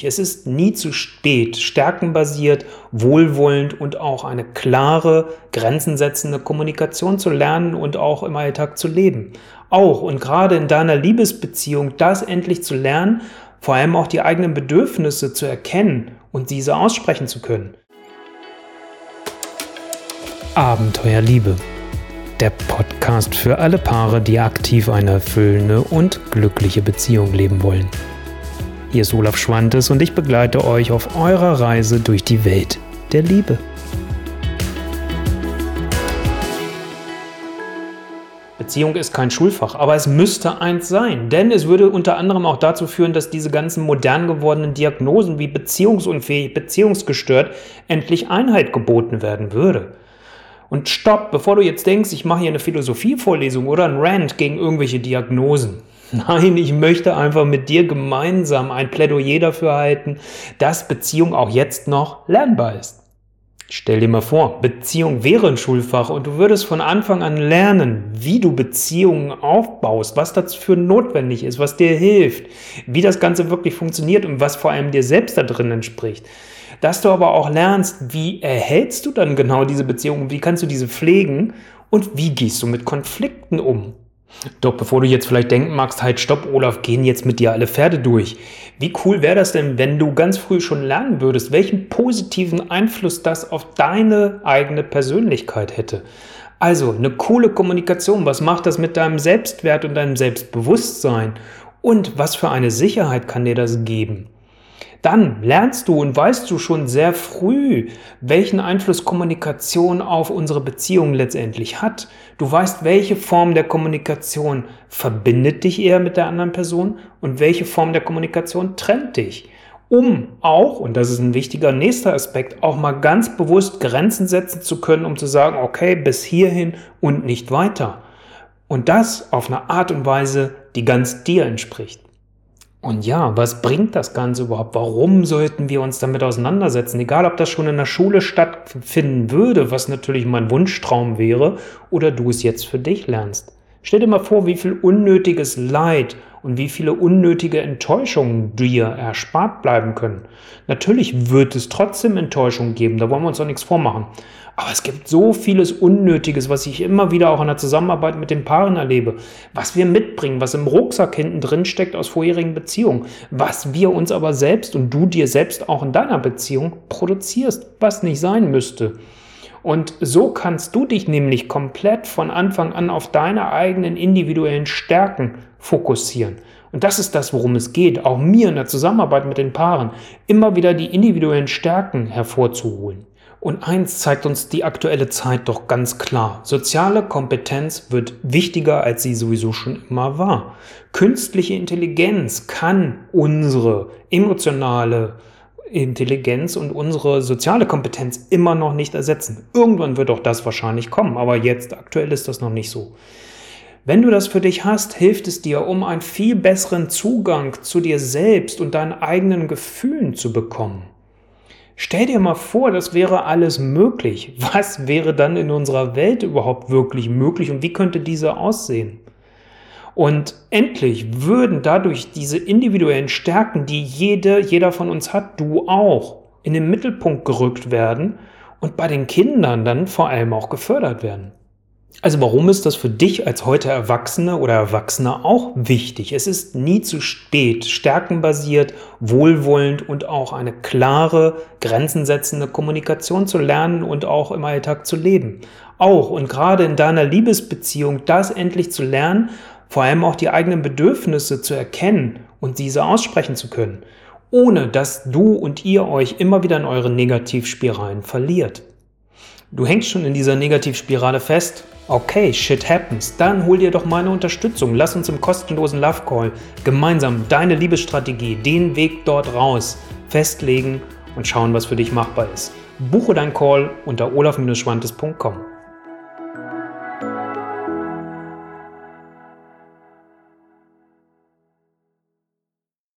Es ist nie zu spät, stärkenbasiert, wohlwollend und auch eine klare, grenzensetzende Kommunikation zu lernen und auch im Alltag zu leben. Auch und gerade in deiner Liebesbeziehung das endlich zu lernen, vor allem auch die eigenen Bedürfnisse zu erkennen und diese aussprechen zu können. Abenteuer Liebe. Der Podcast für alle Paare, die aktiv eine erfüllende und glückliche Beziehung leben wollen. Hier ist Olaf Schwantes und ich begleite euch auf eurer Reise durch die Welt der Liebe. Beziehung ist kein Schulfach, aber es müsste eins sein, denn es würde unter anderem auch dazu führen, dass diese ganzen modern gewordenen Diagnosen wie beziehungsunfähig, beziehungsgestört endlich Einheit geboten werden würde. Und stopp, bevor du jetzt denkst, ich mache hier eine Philosophievorlesung oder ein Rant gegen irgendwelche Diagnosen. Nein, ich möchte einfach mit dir gemeinsam ein Plädoyer dafür halten, dass Beziehung auch jetzt noch lernbar ist. Stell dir mal vor, Beziehung wäre ein Schulfach und du würdest von Anfang an lernen, wie du Beziehungen aufbaust, was dafür notwendig ist, was dir hilft, wie das Ganze wirklich funktioniert und was vor allem dir selbst da drin entspricht. Dass du aber auch lernst, wie erhältst du dann genau diese Beziehung, wie kannst du diese pflegen und wie gehst du mit Konflikten um. Doch bevor du jetzt vielleicht denken magst, halt stopp, Olaf, gehen jetzt mit dir alle Pferde durch. Wie cool wäre das denn, wenn du ganz früh schon lernen würdest, welchen positiven Einfluss das auf deine eigene Persönlichkeit hätte? Also eine coole Kommunikation, was macht das mit deinem Selbstwert und deinem Selbstbewusstsein? Und was für eine Sicherheit kann dir das geben? Dann lernst du und weißt du schon sehr früh, welchen Einfluss Kommunikation auf unsere Beziehung letztendlich hat. Du weißt, welche Form der Kommunikation verbindet dich eher mit der anderen Person und welche Form der Kommunikation trennt dich. Um auch, und das ist ein wichtiger nächster Aspekt, auch mal ganz bewusst Grenzen setzen zu können, um zu sagen, okay, bis hierhin und nicht weiter. Und das auf eine Art und Weise, die ganz dir entspricht. Und ja, was bringt das Ganze überhaupt? Warum sollten wir uns damit auseinandersetzen? Egal, ob das schon in der Schule stattfinden würde, was natürlich mein Wunschtraum wäre, oder du es jetzt für dich lernst. Stell dir mal vor, wie viel unnötiges Leid und wie viele unnötige Enttäuschungen dir erspart bleiben können. Natürlich wird es trotzdem Enttäuschungen geben, da wollen wir uns doch nichts vormachen. Aber es gibt so vieles Unnötiges, was ich immer wieder auch in der Zusammenarbeit mit den Paaren erlebe, was wir mitbringen, was im Rucksack hinten drin steckt aus vorherigen Beziehungen, was wir uns aber selbst und du dir selbst auch in deiner Beziehung produzierst, was nicht sein müsste. Und so kannst du dich nämlich komplett von Anfang an auf deine eigenen individuellen Stärken fokussieren. Und das ist das, worum es geht, auch mir in der Zusammenarbeit mit den Paaren, immer wieder die individuellen Stärken hervorzuholen. Und eins zeigt uns die aktuelle Zeit doch ganz klar. Soziale Kompetenz wird wichtiger, als sie sowieso schon immer war. Künstliche Intelligenz kann unsere emotionale Intelligenz und unsere soziale Kompetenz immer noch nicht ersetzen. Irgendwann wird auch das wahrscheinlich kommen, aber jetzt aktuell ist das noch nicht so. Wenn du das für dich hast, hilft es dir, um einen viel besseren Zugang zu dir selbst und deinen eigenen Gefühlen zu bekommen. Stell dir mal vor, das wäre alles möglich. Was wäre dann in unserer Welt überhaupt wirklich möglich und wie könnte diese aussehen? Und endlich würden dadurch diese individuellen Stärken, die jede, jeder von uns hat, du auch, in den Mittelpunkt gerückt werden und bei den Kindern dann vor allem auch gefördert werden. Also warum ist das für dich als heute Erwachsene oder Erwachsener auch wichtig? Es ist nie zu spät, stärkenbasiert, wohlwollend und auch eine klare, grenzensetzende Kommunikation zu lernen und auch im Alltag zu leben. Auch und gerade in deiner Liebesbeziehung das endlich zu lernen, vor allem auch die eigenen Bedürfnisse zu erkennen und diese aussprechen zu können, ohne dass du und ihr euch immer wieder in eure Negativspiralen verliert. Du hängst schon in dieser Negativspirale fest. Okay, shit happens. Dann hol dir doch meine Unterstützung. Lass uns im kostenlosen Love Call gemeinsam deine Liebesstrategie, den Weg dort raus festlegen und schauen, was für dich machbar ist. Buche dein Call unter olaf-schwantes.com.